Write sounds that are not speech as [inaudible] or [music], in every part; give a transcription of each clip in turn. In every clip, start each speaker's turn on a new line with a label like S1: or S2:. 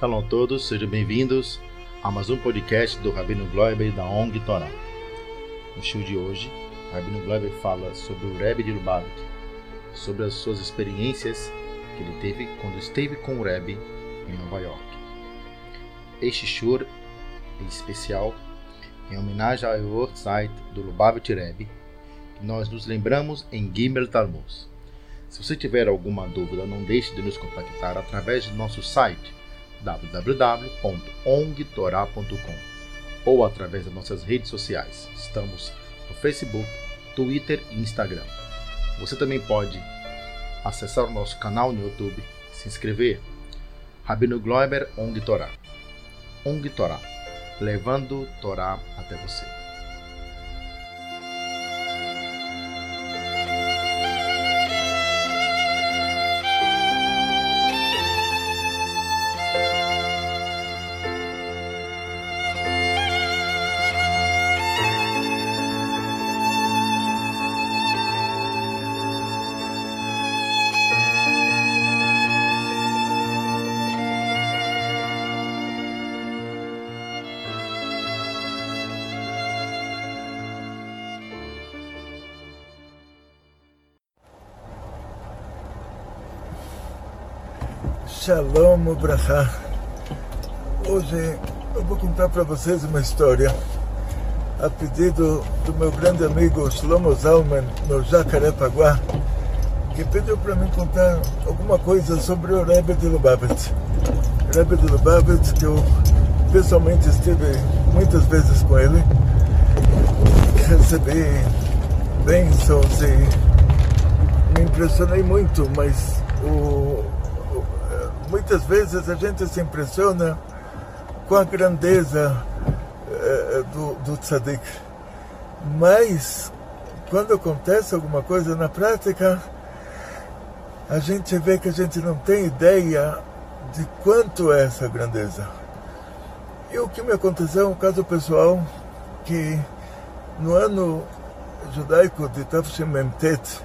S1: Shalom a todos, sejam bem-vindos a mais um podcast do Rabino Gloiber da ONG Torá. No show de hoje, o Rabino Gloiber fala sobre o Rebbe de Lubavitch, sobre as suas experiências que ele teve quando esteve com o Rebbe em Nova York. Este shur em especial em homenagem ao Yortzeit do Lubavitch Rebbe, que nós nos lembramos em Gimel Talmuz. Se você tiver alguma dúvida, não deixe de nos contactar através do nosso site www.ongtorá.com ou através das nossas redes sociais. Estamos no Facebook, Twitter e Instagram. Você também pode acessar o nosso canal no YouTube, se inscrever. Rabino Gloiber Ong Torá. Ong Torá, levando Torá até você.
S2: Shalom Ubrahá. Hoje eu vou contar para vocês uma história a pedido do meu grande amigo Shlomo Zalman, no Jacarepaguá, que pediu para mim contar alguma coisa sobre o Rebbe de Lubavitch. Rebbe de Lubavitch, que eu pessoalmente estive muitas vezes com ele, recebi bênçãos e me impressionei muito, mas o muitas vezes a gente se impressiona com a grandeza uh, do, do tzadik. Mas, quando acontece alguma coisa na prática, a gente vê que a gente não tem ideia de quanto é essa grandeza. E o que me aconteceu é um caso pessoal que no ano judaico de Tafshem Memtet,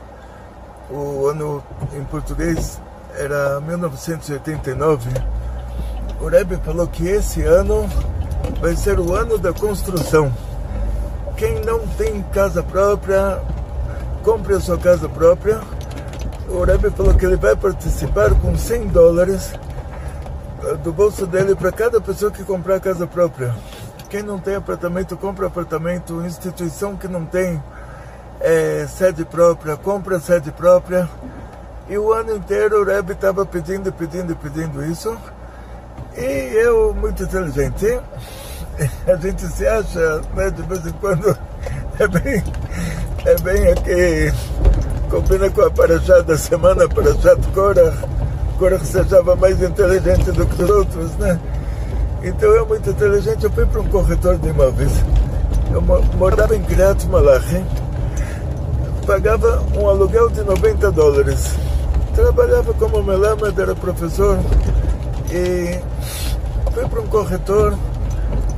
S2: o ano em português era 1989, o Rebbe falou que esse ano vai ser o ano da construção. Quem não tem casa própria, compre a sua casa própria. O Rebbe falou que ele vai participar com 100 dólares eh, do bolso dele para cada pessoa que comprar casa própria. Quem não tem apartamento, compra apartamento. Instituição que não tem é, sede própria, compra sede própria. E o ano inteiro o Rebbe estava pedindo, pedindo, pedindo isso. E eu, muito inteligente, [laughs] a gente se acha, né, de vez em quando, [laughs] é bem, é bem aqui, combina com a Paraxá da semana, Paraxá de Cora, Cora que sejava mais inteligente do que os outros, né? Então eu, muito inteligente, eu fui para um corretor de imóveis. Eu morava em Kiryat Malachi, pagava um aluguel de 90 dólares trabalhava como melamed, era professor e fui para um corretor,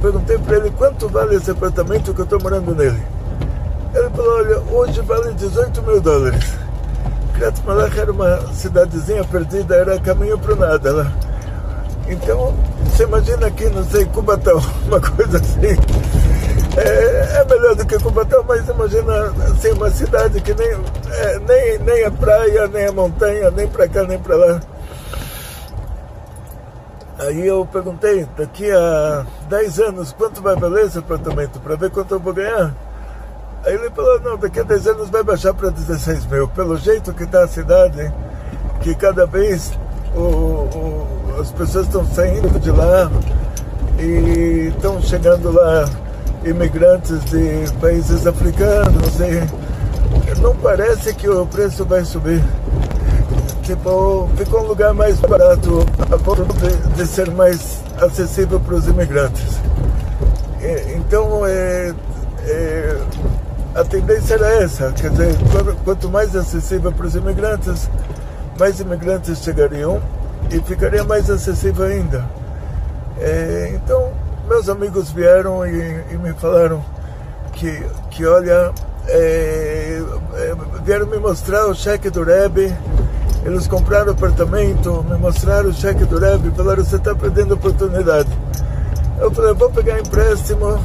S2: perguntei para ele quanto vale esse apartamento que eu estou morando nele. Ele falou, olha, hoje vale 18 mil dólares. Malach era uma cidadezinha perdida, era caminho para nada lá. Então, você imagina aqui, não sei, Cubatão, [laughs] uma coisa assim. É, é, melhor do que Cubatão, mas imagina assim, uma cidade que nem, é, nem, nem a praia, nem a montanha, nem para cá, nem para lá. Aí eu perguntei, daqui a 10 anos, quanto vai valer esse apartamento, para ver quanto eu vou ganhar? Aí ele falou, não, daqui a 10 anos vai baixar para 16 mil. Pelo jeito que está a cidade, que cada vez o, o, as pessoas estão saindo de lá e estão chegando lá imigrantes de países africanos e não parece que o preço vai subir. Tipo, ficou um lugar mais barato a ponto de, de ser mais acessível para os imigrantes. E, então, é, é, a tendência era essa, quer dizer, quanto mais acessível para os imigrantes, mais imigrantes chegariam e ficaria mais acessível ainda. É, então, meus amigos vieram e, e, me falaram que, que olha, é, é, vieram me mostrar o cheque do Rebbe, Eles compraram apartamento, me mostraram o cheque do Rebbe, falaram, você está perdendo oportunidade. Eu falei, vou pegar empréstimo,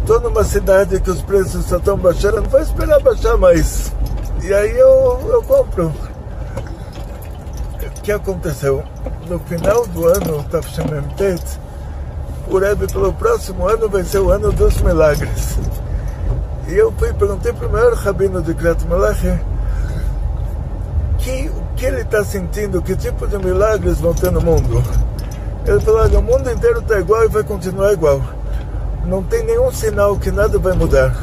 S2: estou numa cidade que os preços só estão baixando, não vou esperar baixar mais. E aí eu, eu compro. O que aconteceu? No final do ano, Tafshamemtet, o Rebbe falou, o próximo ano vai ser o ano dos milagres. E eu fui perguntei para o maior rabino de Krat Malachi que, o que ele está sentindo, que tipo de milagres vão ter no mundo. Ele falou, olha, o mundo inteiro está igual e vai continuar igual. Não tem nenhum sinal que nada vai mudar.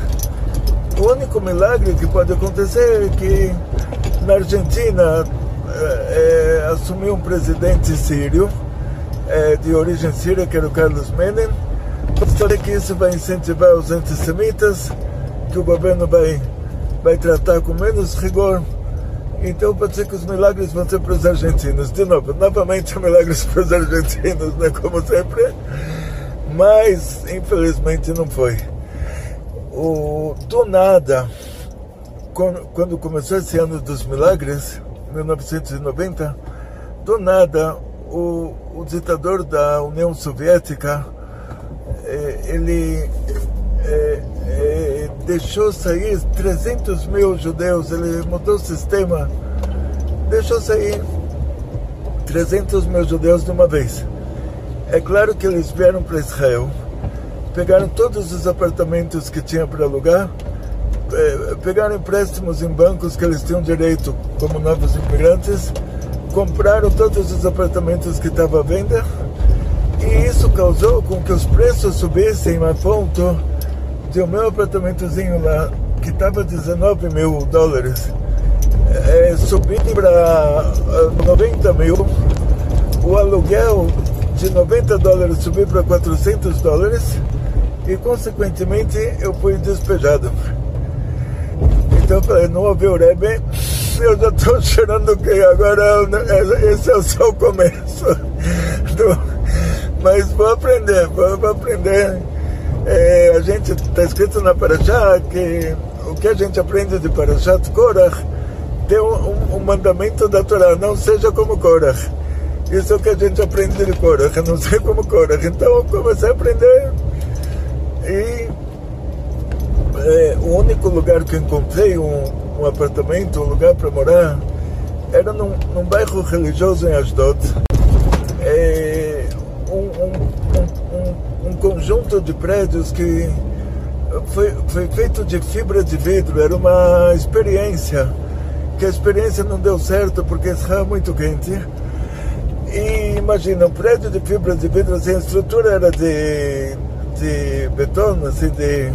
S2: O único milagre que pode acontecer é que na Argentina é, assumiu um presidente sírio, é, de origem síria, que era o Carlos Menem. Pode que isso vai incentivar os antissemitas, que o governo vai, vai tratar com menos rigor então pode ser que os milagres vão ser para os argentinos. De novo, novamente [laughs] milagres para os argentinos, né? como sempre. Mas, infelizmente, não foi. O, do nada, quando começou esse ano dos milagres, 1990, do nada, o, o ditador da União Soviética, eh, ele é, é, deixou sair 300 mil judeus, ele mudou o sistema, deixou sair 300 mil judeus de uma vez. É claro que eles vieram para Israel, pegaram todos os apartamentos que tinham para alugar, pegaram empréstimos em bancos que eles tinham direito como novos imigrantes, compraram todos os apartamentos que estavam à venda, e isso causou com que os preços subissem a ponto de o meu apartamentozinho lá, que estava 19 mil dólares, é, subir para 90 mil, o aluguel de 90 dólares subir para 400 dólares e, consequentemente, eu fui despejado. Então eu falei, não ouvi o Rebbe, eu já estou chorando que agora esse é só o começo. Mas vou aprender, vou, vou aprender é, a gente está escrito na Parashá que o que a gente aprende de Parashat Korach tem um, um, mandamento da Torá, não seja como Korach. Isso é o que a gente aprende de Korach, não ser como Korach. Então eu comecei a aprender e é, o único lugar que encontrei um, um apartamento, um lugar para morar, era num, num bairro religioso em Asdod. É, um, um conjunto de prédios que foi, foi feito de fibra de vidro, era uma experiência, que a experiência não deu certo porque estava muito quente. E imagina, um prédio de fibra de vidro, assim, a estrutura era de, de beton, assim, de,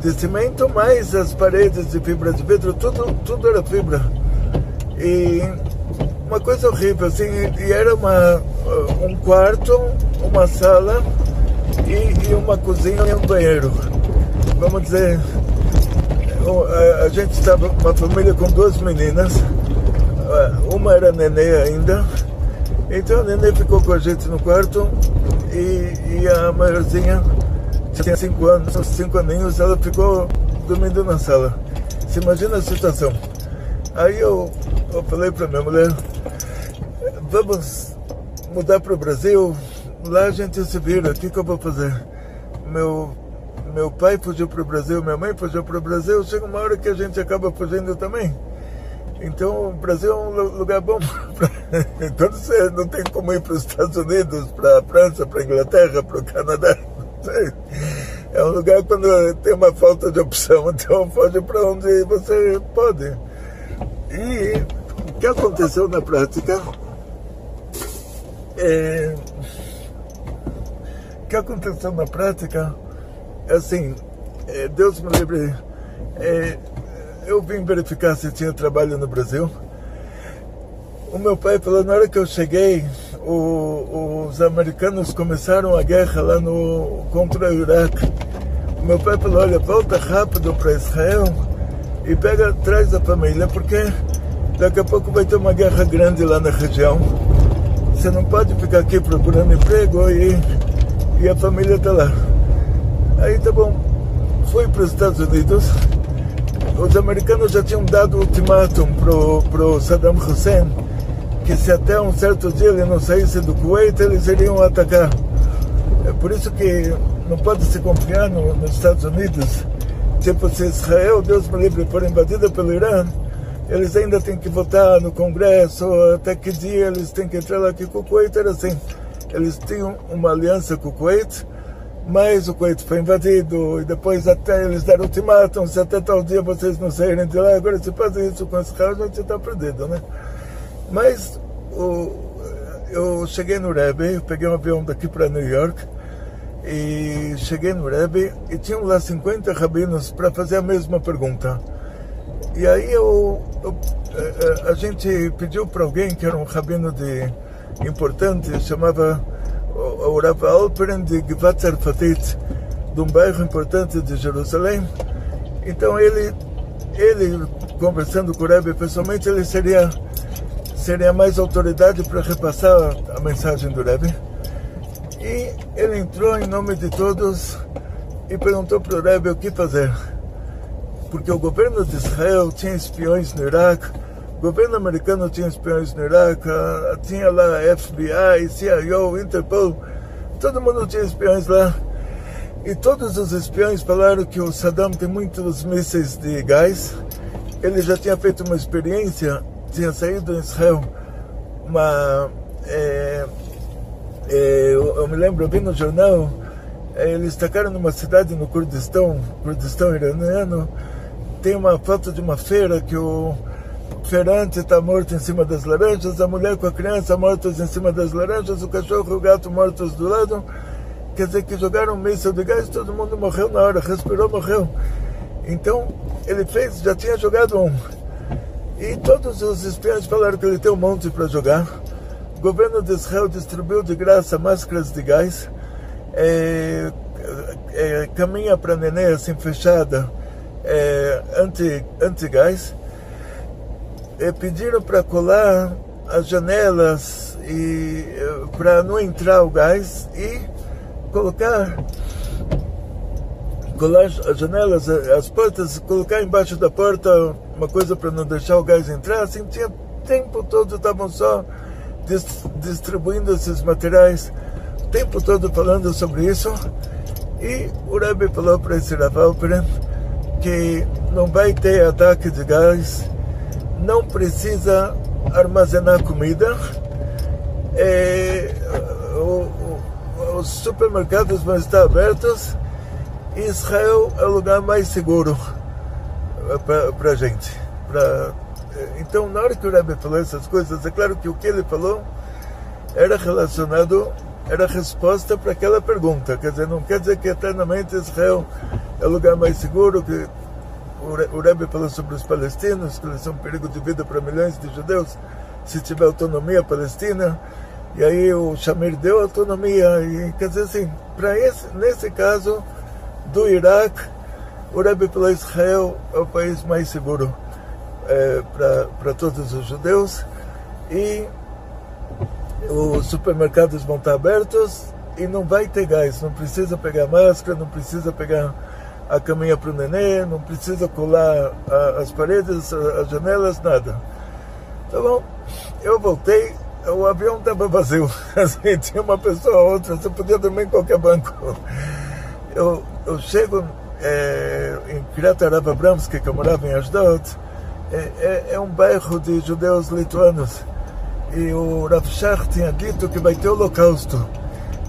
S2: de cimento, mas as paredes de fibra de vidro, tudo, tudo era fibra. E uma coisa horrível, assim, e era uma, um quarto, uma sala e, e uma cozinha e um banheiro. Vamos dizer, a, gente estava uma família com duas meninas, uma era nenê ainda, então a nenê ficou com a gente no quarto e, e a maiorzinha tinha cinco anos, cinco aninhos, ela ficou dormindo na sala. Você imagina a situação. Aí eu, eu falei para minha mulher, vamos mudar para o Brasil, lá a gente se vira, o que, que eu vou fazer? Meu, meu pai fugiu para o Brasil, minha mãe fugiu para o Brasil, chega uma hora que a gente acaba fugindo também. Então o Brasil é um lugar bom. [laughs] Quando você não tem como ir para os Estados Unidos, para a França, para a Inglaterra, para o Canadá. É um lugar quando tem uma falta de opção, [laughs] então foge para onde você pode. E o que aconteceu na prática é o que aconteceu na prática é assim, é, Deus me livre, é, eu vim verificar se tinha trabalho no Brasil. O meu pai falou, na hora que eu cheguei, o, os americanos começaram a guerra lá no, contra o Iraque. O meu pai falou, olha, volta rápido para Israel e pega, traz a família, porque daqui a pouco vai ter uma guerra grande lá na região. Você não pode ficar aqui procurando emprego e e a família está lá. Aí tá bom, fui para os Estados Unidos os americanos já tinham dado ultimátum pro, pro Saddam Hussein que se até um certo dia ele não saísse do Kuwait, eles iriam atacar. É por isso que não pode se confiar no, nos Estados Unidos. Tipo, se Israel, Deus me livre, for invadida pelo Irã, eles ainda têm que votar no Congresso, até que dia eles têm que entrar lá, que com o Kuwait era assim. Eles tinham uma aliança com o Kuwait, mas o Kuwait foi invadido, e depois até eles deram ultimátum, se até tal dia vocês não saírem de lá, agora se fazem isso com Israel, a gente está perdido, né? Mas o, eu cheguei no Rebbe, peguei um avião daqui para New York e cheguei no Rebbe e tinham lá 50 rabinos para fazer a mesma pergunta. E aí eu, eu a, a, gente pediu para alguém que era um rabino de importante, chamava o Rav Alperen de Givat Zarfatit, de um bairro importante de Jerusalém. Então ele, ele conversando com o Rebbe pessoalmente, ele seria seria mais autoridade para repassar a mensagem do Rebbe. E ele entrou em nome de todos e perguntou para o Rebbe o que fazer. Porque o governo de Israel tinha espiões no Iraque, o governo americano tinha espiões no Iraque, tinha lá FBI, CIO, Interpol, todo mundo tinha espiões lá. E todos os espiões falaram que o Saddam tem muitos mísseis de gás. Ele já tinha feito uma experiência tinha saído em Israel uma. É, é, eu, eu, me lembro, eu vi no jornal, é, eles destacaram numa cidade no Kurdistão, Kurdistão iraniano, tem uma foto de uma feira que o feirante está morto em cima das laranjas, a mulher com a criança mortas em cima das laranjas, o cachorro e o gato mortos do lado. Quer dizer que jogaram um míssil de gás, todo mundo morreu na hora, respirou, morreu. Então, ele fez, já tinha jogado um. E todos os espiões falaram que ele tem um monte para jogar. O governo de Israel distribuiu de graça máscaras de gás. É, é, caminha para neném assim fechada, é, anti, anti-gás. É, pediram para colar as janelas e é, para não entrar o gás e colocar colar as janelas, as portas, colocar embaixo da porta uma coisa para não deixar o gás entrar, assim, tinha tempo todo, estavam só distribuindo esses materiais, o tempo todo falando sobre isso. E o Rebbe falou para esse Ravalperen que não vai ter ataque de gás, não precisa armazenar comida, é, o, o, os supermercados vão estar abertos. Israel é o lugar mais seguro para a gente. Pra... Eh, então, na hora que o Rebbe falou essas coisas, é claro que o que ele falou era relacionado, era resposta para aquela pergunta. Quer dizer, não quer dizer que eternamente Israel é o lugar mais seguro, que o Rebbe falou sobre os palestinos, que eles são um perigo de vida para milhões de judeus, se tiver autonomia palestina. E aí o Shamir deu autonomia. E, quer dizer assim, para esse, nesse caso do Iraque, o Rebbe falou Israel é o país mais seguro é, para todos os judeus e os supermercados vão estar abertos e não vai ter gás, não precisa pegar máscara, não precisa pegar a caminha para o nenê, não precisa colar a, as paredes, as janelas, nada. Tá bom, eu voltei, o avião estava vazio, [laughs] assim, tinha uma pessoa ou outra, você podia dormir em qualquer banco. Eu eu chego é, em Kiryat Arab Abramski, que eu morava em Ashdod, é, é, é, um bairro de judeus lituanos. E o Rav Shach tinha dito que vai ter holocausto.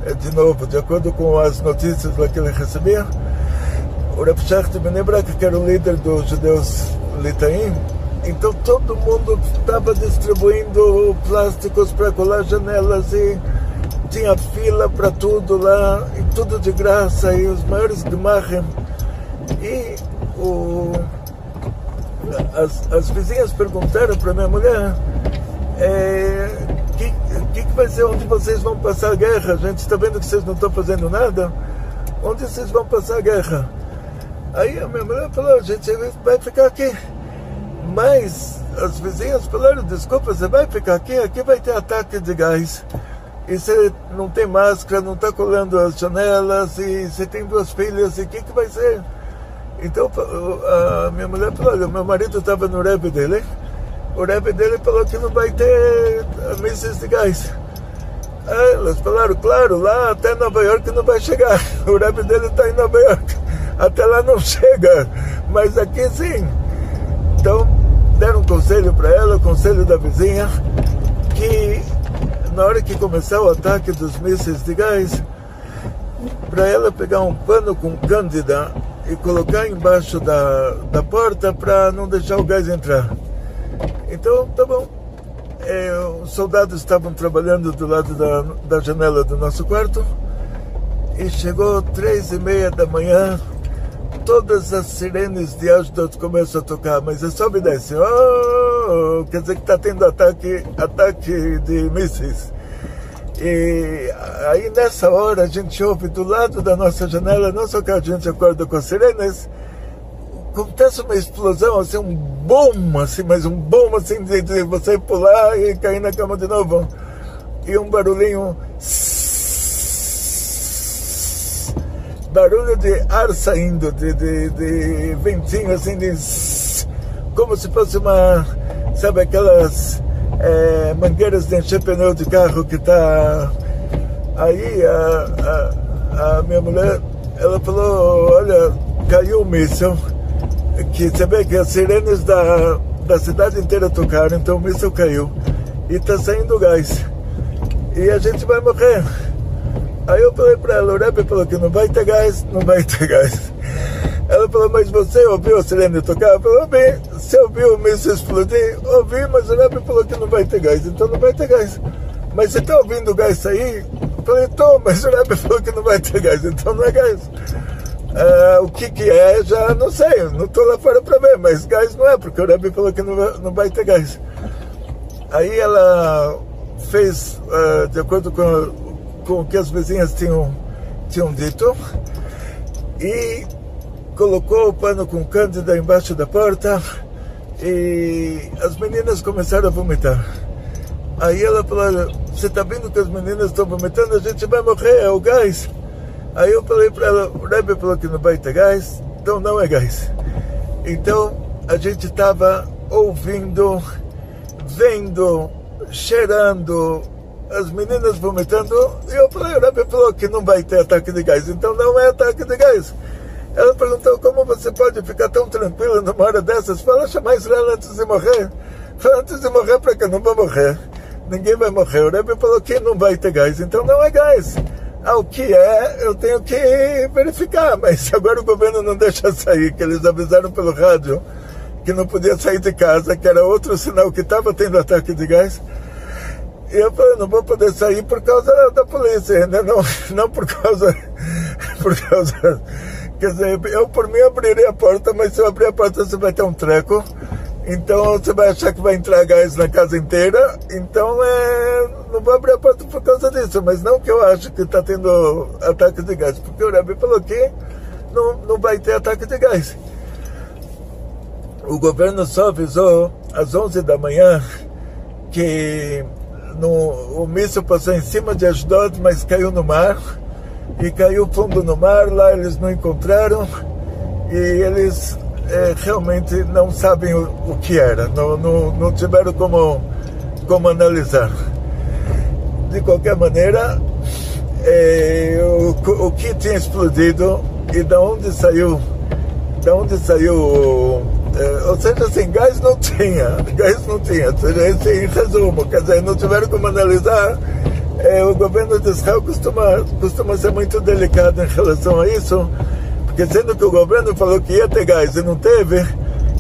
S2: É, de novo, de acordo com as notícias que ele recebia, o Rav Shach de que era o líder dos judeus litaim, então todo mundo estava distribuindo plásticos para colar janelas e tinha fila para tudo lá, e tudo de graça, e os maiores Gmachem. E o, as, as vizinhas perguntaram para minha mulher: é, que, que, que vai ser onde vocês vão passar a guerra? A gente está vendo que vocês não estão fazendo nada. Onde vocês vão passar a guerra? Aí a minha mulher falou: a gente vai ficar aqui. Mas as vizinhas falaram: desculpa, você vai ficar aqui? Aqui vai ter ataque de gás e você não tem máscara, não está colando as janelas, e você tem duas filhas, e o que, que vai ser? Então a minha mulher falou, olha, meu marido estava no rap dele, o rap dele falou que não vai ter mísseis de gás. Aí elas falaram, claro, lá até Nova York não vai chegar. [laughs] O rap dele está em Nova York. Até lá não [laughs] chega, mas aqui sim. Então deram um conselho para ela, o conselho da vizinha, que na hora que começar o ataque dos mísseis de gás, para ela pegar um pano com cândida e colocar embaixo da, da porta para não deixar o gás entrar. Então, tá bom. É, os soldados estavam trabalhando do lado da, da janela do nosso quarto e chegou três e meia da manhã, todas as sirenes de Ashdod começam a tocar, mas é só me desce. Oh, quer dizer que está tendo ataque, ataque de mísseis. E aí nessa hora a gente ouve do lado da nossa janela, não só que a gente acorda com as sirenes, acontece uma explosão, assim, um boom, assim, mas um boom assim de, de você pular e cair na cama de novo. E um barulhinho. Barulho de ar saindo, de, de, de ventinho assim, de, como se fosse uma. Sabe aquelas é, mangueiras de encher pneu de carro que está aí a, a, a, minha mulher ela falou olha caiu o míssil que você vê que as sirenes da, da cidade inteira tocaram então o míssil caiu e está saindo gás. E a gente vai morrer. Aí eu falei para ela o Rebbe falou que não vai ter gás não vai ter gás ela falou, mas você ouviu a sirene tocar? Eu falei, ouvi. Você ouviu o míssil explodir? Ouvi, mas o Rebbe falou que não vai ter gás, então não vai ter gás. Mas você está ouvindo o gás sair? Eu falei, tô, mas o Rebbe [laughs] falou que não vai ter gás, então não é gás. Uh, o que que é, já não sei, não estou lá fora para ver, mas gás não é, porque o Rebbe falou que não vai, não vai ter gás. Aí ela fez, uh, de acordo com, com o que as vizinhas tinham, tinham dito, e colocou o pano com cândida embaixo da porta e as meninas começaram a vomitar. Aí ela falou, você está vendo que as meninas estão vomitando, a gente vai morrer, é o gás. Aí eu falei para ela, o Rebbe falou que não vai ter gás, então não é gás. Então a gente estava ouvindo, vendo, cheirando, as meninas vomitando, e eu falei, o Rebbe falou que não vai ter ataque de gás, então não é ataque de gás. Ela perguntou como você pode ficar tão tranquila numa hora dessas. Fala, chamar Israel antes de morrer. Fala, antes de morrer, para que não vai morrer. Ninguém vai morrer. O Rebbe falou que não vai ter gás, então não é gás. Ah, o que é, eu tenho que verificar, [laughs] mas agora o governo não deixa sair, que eles avisaram pelo rádio que não podia sair de casa, que era outro sinal que estava tendo ataque de gás. E eu falei, não vou poder sair por causa da polícia, ainda não, [laughs] não por causa, [laughs] por causa Quer dizer, eu por mim abriria a porta, mas se eu abrir a porta você vai ter um treco. Então você vai achar que vai entrar gás na casa inteira. Então é, não vou abrir a porta por causa disso. Mas não que eu acho que está tendo ataque de gás. Porque o Rebbe falou que não, não vai ter ataque de gás. O governo só avisou às 11 da manhã que no, o míssil passou em cima de Ashdod, mas caiu no mar e caiu fundo no mar, lá eles não encontraram e eles é, realmente não sabem o, o, que era, não, não, não tiveram como, como analisar. De qualquer maneira, é, o, o que tinha explodido e da onde saiu, da onde saiu, é, ou seja, assim, gás não tinha, [laughs] gás não tinha, ou seja, esse, em resumo, quer dizer, não tiveram como analisar é, o governo de Israel costuma, costuma ser muito delicado em relação a isso, porque sendo que o governo falou que ia ter gás e não teve,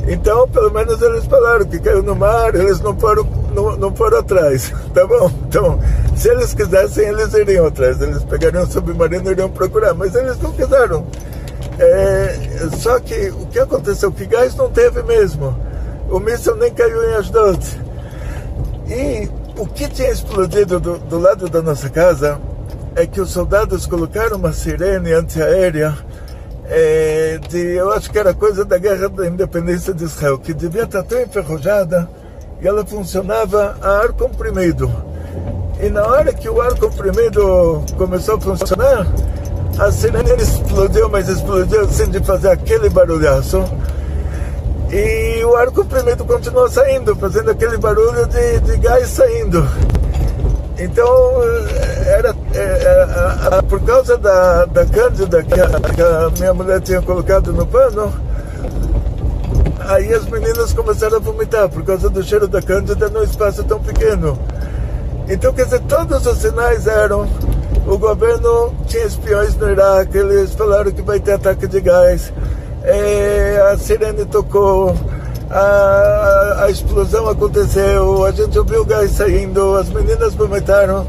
S2: então pelo menos eles falaram que caiu no mar, eles não foram, não, não foram atrás, [laughs] tá bom? Então, se eles quisessem, eles iriam atrás, eles pegariam um submarino e iriam procurar, mas eles não quiseram. É, só que o que aconteceu? Que gás não teve mesmo. O míssil nem caiu em Ashdod. E o que tinha explodido do, do, lado da nossa casa é que os soldados colocaram uma sirene antiaérea é, de, eu acho que era coisa da guerra da independência de Israel, que devia estar tão enferrujada e ela funcionava a ar comprimido. E na hora que o ar comprimido começou a funcionar, a sirene explodiu, mas explodiu assim de fazer aquele barulhaço. E o ar comprimido continuou saindo, fazendo aquele barulho de, de gás saindo. Então, era, era, era, por causa da, da cândida que a, que a minha mulher tinha colocado no pano, aí as meninas começaram a vomitar por causa do cheiro da cândida num espaço tão pequeno. Então, quer dizer, todos os sinais eram o governo tinha espiões no Iraque, eles falaram que vai ter ataque de gás, é, a sirene tocou, a, a, explosão aconteceu, a gente ouviu o gás saindo, as meninas vomitaram,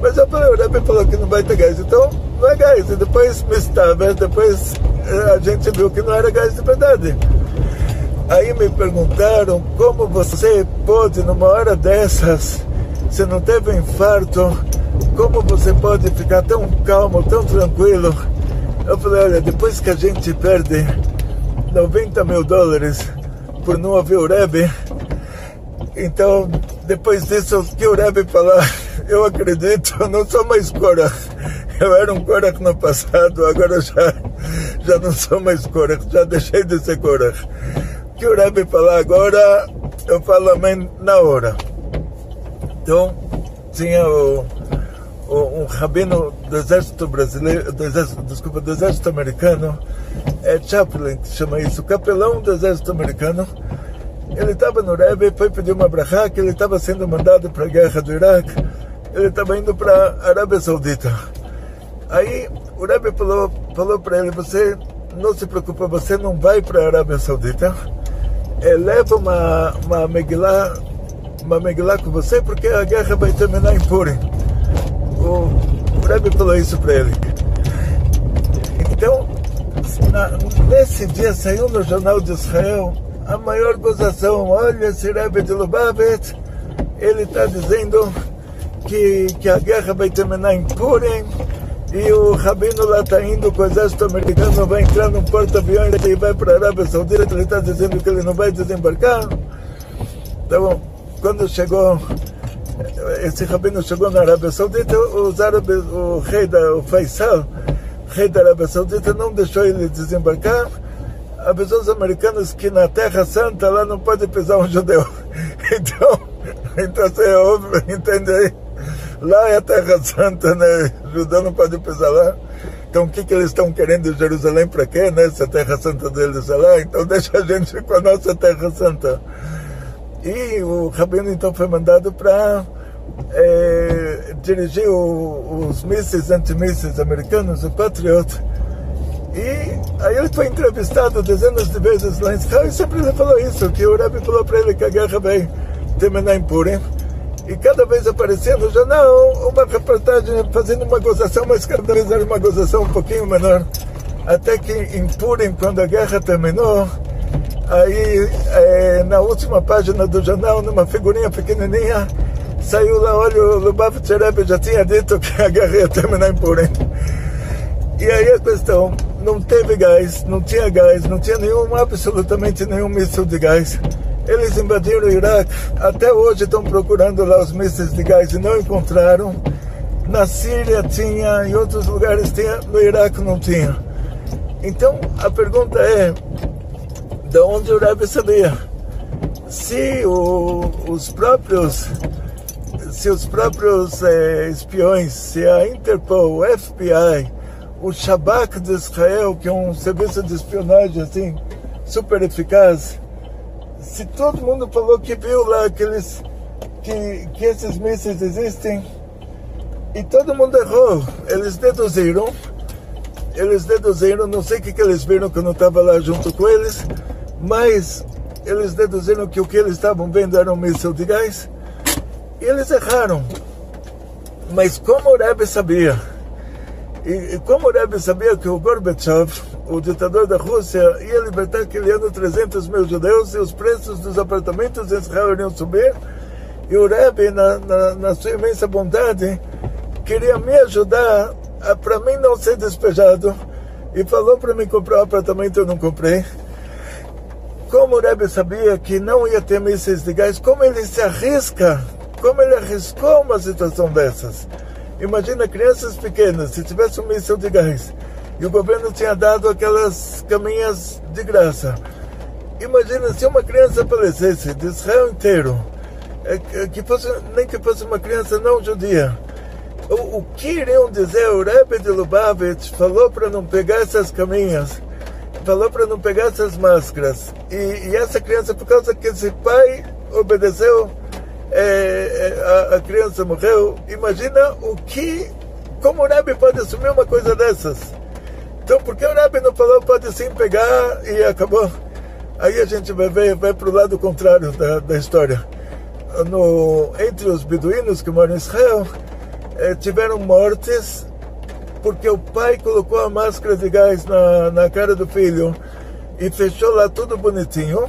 S2: mas eu falei, o Rebbe falou que não vai ter gás, então não é gás. E depois me estava, depois é, a gente viu que não era gás de verdade. Aí me perguntaram como você pode, numa hora dessas, você não teve infarto, como você pode ficar tão calmo, tão tranquilo? Eu falei, olha, depois que a gente perde 90 mil dólares por não ouvir o Rebbe, então, depois disso, o que o Rebbe falar, [laughs] eu acredito, eu não sou mais Korach. Eu era um Korach no passado, agora já, já não sou mais Korach, já deixei de ser Korach. O que o Rebbe falar agora, eu falo amém na hora. Então, tinha o um rabino do exército brasileiro, do exército, desculpa, do exército americano, é Chaplin, que chama isso, capelão do exército americano. Ele estava no Rebbe, foi pedir uma brachá, que ele estava sendo mandado para a guerra do Iraque, ele estava indo para a Arábia Saudita. Aí o Rebbe falou, falou para ele, você não se preocupa, você não vai para a Arábia Saudita, é, leva uma, uma Megillah, uma Megillah com você, porque a guerra vai terminar em Purim o, o Rebbe falou isso para ele. Então, na, nesse dia saiu no Jornal de Israel a maior gozação. Olha, esse Rebbe de Lubavitch, ele está dizendo que, que a guerra vai terminar em Purim e o Rabino lá está indo com o exército americano, vai entrar num porta-aviões e vai para a Arábia Saudita, ele está dizendo que ele não vai desembarcar. Então, quando chegou esse rabino chegou na Arábia Saudita, os árabes, o rei da o Faisal, rei da Arábia Saudita, não deixou ele desembarcar. Avisou os americanos que na Terra Santa lá não pode pisar um judeu. [laughs] Então, então você ouve, entende aí? Lá é a Terra Santa, né? O judeu não pode pisar lá. Então o que, que eles estão querendo em Jerusalém para quê, né? Se a Terra Santa deles é lá, então deixa a gente com a nossa Terra Santa. E o Rabino então foi mandado para é, dirigir o, os mísseis, antimísseis americanos, o Patriot. E aí ele foi entrevistado dezenas de vezes lá em Israel e sempre ele falou isso, que o Rebbe falou para ele que a guerra vai terminar em Purim. E cada vez aparecia no jornal uma reportagem fazendo uma gozação, mas cada vez era uma gozação um pouquinho menor. Até que em Purim, quando a guerra terminou, Aí, é, na última página do jornal, numa figurinha pequenininha, saiu lá, olha, o Lubavitch Rebbe já tinha dito que a guerra ia terminar em Purim. E aí a questão, não teve gás, não tinha gás, não tinha nenhum, absolutamente nenhum míssil de gás. Eles invadiram o Iraque, até hoje estão procurando lá os mísseis de gás e não encontraram. Na Síria tinha, em outros lugares tinha, no Iraque não tinha. Então a pergunta é, de onde o Rebbe sabia. Se o, os próprios se os próprios eh, espiões, se a Interpol, o FBI, o Shabak de Israel, que é um serviço de espionagem assim super eficaz, se todo mundo falou que viu lá aqueles que, que esses mísseis existem e todo mundo errou, eles deduziram, eles deduziram, não sei o que, que eles viram que eu não estava lá junto com eles, mas eles deduziram que o que eles estavam vendo era um míssil de gás e eles erraram. Mas como o Rebbe sabia, e, e como o Rebbe sabia que o Gorbachev, o ditador da Rússia, ia libertar aquele ano 300 mil judeus e os preços dos apartamentos em Israel iriam subir, e o Rebbe, na, na, na sua imensa bondade, queria me ajudar para mim não ser despejado e falou para mim comprar um apartamento, eu não comprei. Como o Rebbe sabia que não ia ter mísseis de gás, como ele se arrisca, como ele arriscou uma situação dessas. Imagina crianças pequenas, se tivesse um míssil de gás, e o governo tinha dado aquelas caminhas de graça. Imagina se uma criança falecesse de Israel inteiro, é, é, que fosse, nem que fosse uma criança não judia. O, o que iriam dizer? O Rebbe de Lubavitch falou para não pegar essas caminhas, falou para não pegar essas máscaras. E, e, essa criança, por causa que esse pai obedeceu, é, é, a, a, criança morreu. Imagina o que, como o Rebbe pode assumir uma coisa dessas? Então, por que o Rebbe não falou pode sim pegar e acabou? Aí a gente vai ver, vai para o lado contrário da, da história. No, entre os beduínos que moram em Israel, eh, tiveram mortes porque o pai colocou a máscara de gás na, na cara do filho e fechou lá tudo bonitinho.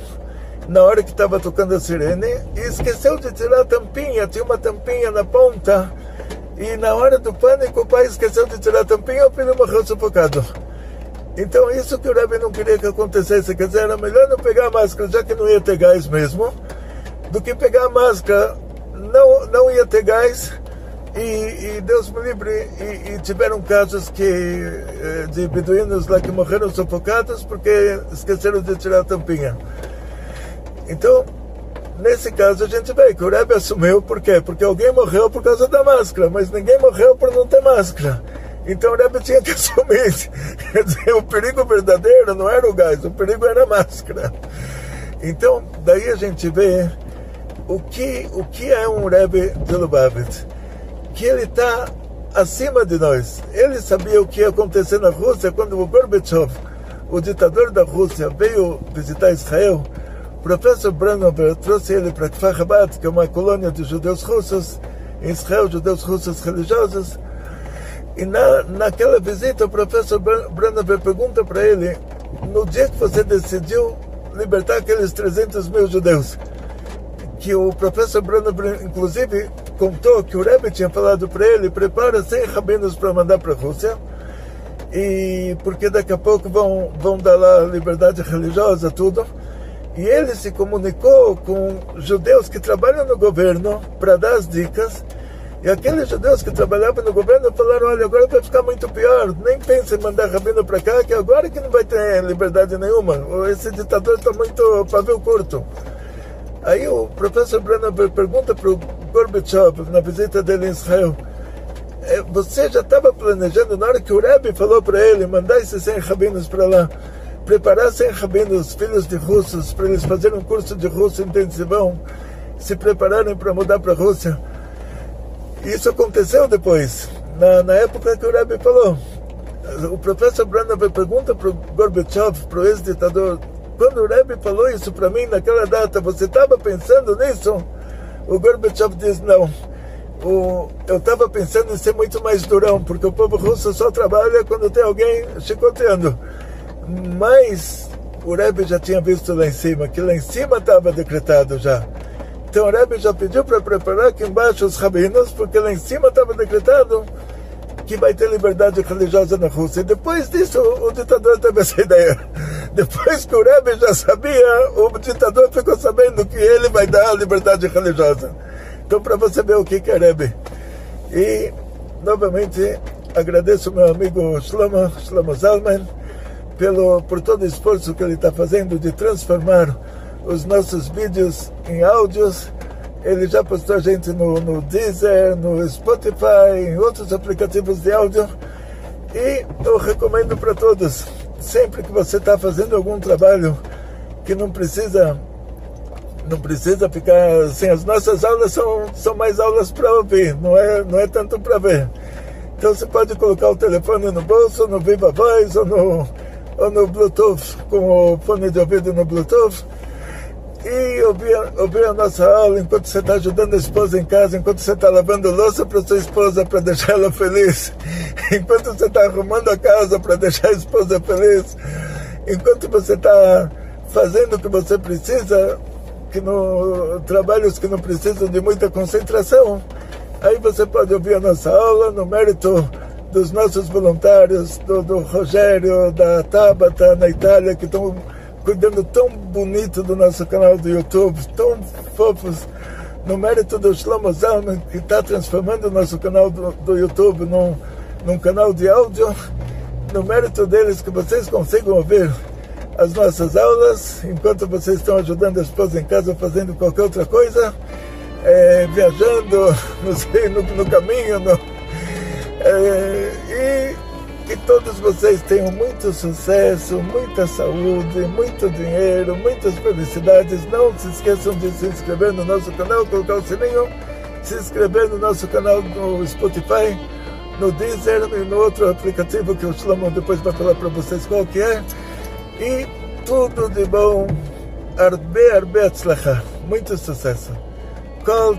S2: Na hora que estava tocando a sirene e esqueceu de tirar a tampinha, tinha uma tampinha na ponta. E na hora do pânico o pai esqueceu de tirar a tampinha o filho morreu sufocado. Então isso que o Rebbe não queria que acontecesse, quer dizer, era melhor não pegar a máscara, já que não ia ter gás mesmo, do que pegar a máscara, não, não ia ter gás, e, e, Deus me livre, e, e, tiveram casos que, eh, de beduínos lá que morreram sufocados porque esqueceram de tirar a tampinha. Então, nesse caso a gente vê que o Rebbe assumiu, por quê? Porque alguém morreu por causa da máscara, mas ninguém morreu por não ter máscara. Então o Rebbe tinha que [laughs] assumir. Quer dizer, o perigo verdadeiro não era o gás, o perigo era a máscara. Então, daí a gente vê o que, o que é um Rebbe de Lubavitch que ele está acima de nós. Ele sabia o que ia acontecer na Rússia quando o Gorbachev, o ditador da Rússia, veio visitar Israel. O professor Branover trouxe ele para Kfar Chabad, que é uma colônia de judeus russos, em Israel, judeus russos religiosos. E na, naquela visita, o professor Branover pergunta para ele: no dia que você decidiu libertar aqueles 300 mil judeus, que o professor Branover, inclusive, contou que o Rebbe tinha falado para ele: prepara 100 rabinos para mandar para a Rússia, e porque daqui a pouco vão, vão dar lá liberdade religiosa, tudo. E ele se comunicou com judeus que trabalham no governo para dar as dicas. E aqueles judeus que trabalhavam no governo falaram: olha, agora vai ficar muito pior, nem pense em mandar rabino para cá, que agora que não vai ter liberdade nenhuma. Esse ditador está muito pavio curto. Aí o professor Brenner pergunta para o Gorbachev, na visita dele em Israel, é, você já estava planejando, na hora que o Rebbe falou para ele mandar esses 100 rabinos para lá, preparar 100 rabinos, filhos de russos, para eles fazerem um curso de russo intensivão, se prepararem para mudar para a Rússia. Isso aconteceu depois, na, na época que o Rebbe falou. O professor Brenner pergunta para o Gorbachev, para o ex-ditador quando o Rebbe falou isso para mim naquela data, você estava pensando nisso? O Gorbachev diz: não. O, eu estava pensando em ser muito mais durão, porque o povo russo só trabalha quando tem alguém chicoteando. Mas o Rebbe já tinha visto lá em cima, que lá em cima estava decretado já. Então o Rebbe já pediu para preparar aqui embaixo os rabinos, porque lá em cima estava decretado que vai ter liberdade religiosa na Rússia. E depois disso, o ditador teve essa [laughs] ideia. Depois que o Rebbe já sabia, o ditador ficou sabendo que ele vai dar a liberdade religiosa. Então, para você ver o que é Rebbe. E, novamente, agradeço meu amigo Shlomo, Shlomo Zalman, pelo, por todo o esforço que ele está fazendo de transformar os nossos vídeos em áudios ele já postou a gente no, no Deezer, no Spotify, em outros aplicativos de áudio. E eu recomendo para todos, sempre que você está fazendo algum trabalho que não precisa não precisa ficar assim, as nossas aulas são, são mais aulas para ouvir, não é, não é tanto para ver. Então você pode colocar o telefone no bolso, no Viva Voz ou no, ou no Bluetooth, com o fone de ouvido no Bluetooth e ouvir, ouvir a nossa aula enquanto você está ajudando a esposa em casa, enquanto você está lavando louça para sua esposa para deixar ela feliz, [laughs] enquanto você está arrumando a casa para deixar a esposa feliz, enquanto você está fazendo o que você precisa, que no trabalhos que não precisam de muita concentração, aí você pode ouvir a nossa aula no mérito dos nossos voluntários, do, do Rogério, da Tabata na Itália, que estão cuidando tão bonito do nosso canal do YouTube, tão fofos, no mérito do Shlomo Zalman, que está transformando o nosso canal do, do YouTube num, num canal de áudio, no mérito deles que vocês consigam ouvir as nossas aulas enquanto vocês estão ajudando a esposa em casa fazendo qualquer outra coisa, é, viajando, [laughs] não sei, no, no caminho, no, é, todos vocês tenham muito sucesso, muita saúde, muito dinheiro, muitas felicidades. Não se esqueçam de se inscrever no nosso canal, colocar o sininho, se inscrever no nosso canal no Spotify, no Deezer e no outro aplicativo que o Shlomo depois vai falar para vocês qual que é. E tudo de bom. Arbe, arbe, Muito sucesso. Kol